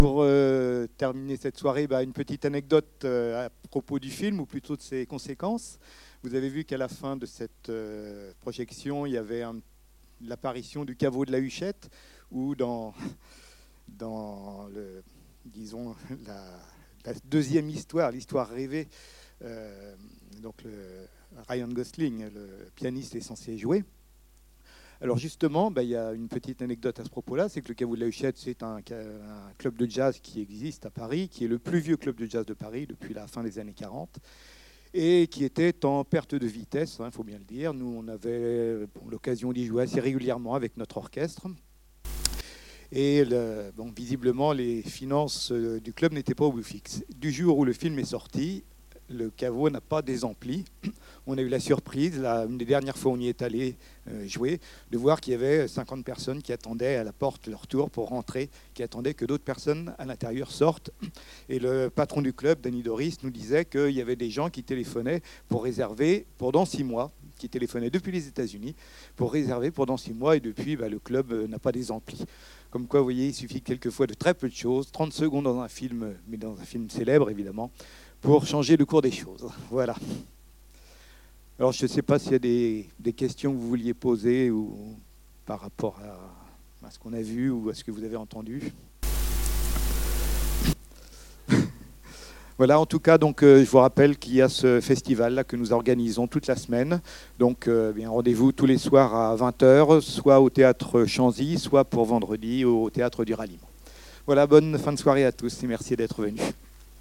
Pour euh, terminer cette soirée, bah, une petite anecdote euh, à propos du film, ou plutôt de ses conséquences. Vous avez vu qu'à la fin de cette euh, projection, il y avait l'apparition du caveau de la Huchette, ou dans, dans le, disons, la, deuxième histoire, l'histoire rêvée, donc Ryan Gosling, le pianiste, est censé jouer. Alors justement, bah, il y a une petite anecdote à ce propos-là, c'est que le Caveau de la Huchette, c'est un, club de jazz qui existe à Paris, qui est le plus vieux club de jazz de Paris depuis la fin des années 40, et qui était en perte de vitesse, il hein, faut bien le dire. Nous, on avait l'occasion d'y jouer assez régulièrement avec notre orchestre. Et visiblement, les finances euh, du club n'étaient pas au bout fixe. Du jour où le film est sorti, le caveau n'a pas des amplis on a eu la surprise, une des dernières fois où on y est allé euh, jouer, de voir qu'il y avait 50 personnes qui attendaient à la porte leur tour pour rentrer, qui attendaient que d'autres personnes à l'intérieur sortent. Et le patron du club, Danny Doris, nous disait qu'il y avait des gens qui téléphonaient pour réserver pendant six mois, qui téléphonaient depuis les États-Unis pour réserver pendant six mois, et depuis, bah, le club euh, n'a pas des amplis. Comme quoi, vous voyez, il suffit quelquefois de très peu de choses, 30 secondes dans un film, mais dans un film célèbre évidemment, pour changer le cours des choses. Voilà. Alors, je ne sais pas s'il y a des, questions que vous vouliez poser ou, par rapport à, ce qu'on a vu ou à ce que vous avez entendu. Voilà, en tout cas, donc, euh, je vous rappelle qu'il y a ce festival-là que nous organisons toute la semaine. Donc, euh, bien, rendez-vous tous les soirs à 20h, soit au théâtre Chanzy, soit pour vendredi au théâtre du Ralliement. Voilà, bonne fin de soirée à tous et merci d'être venus.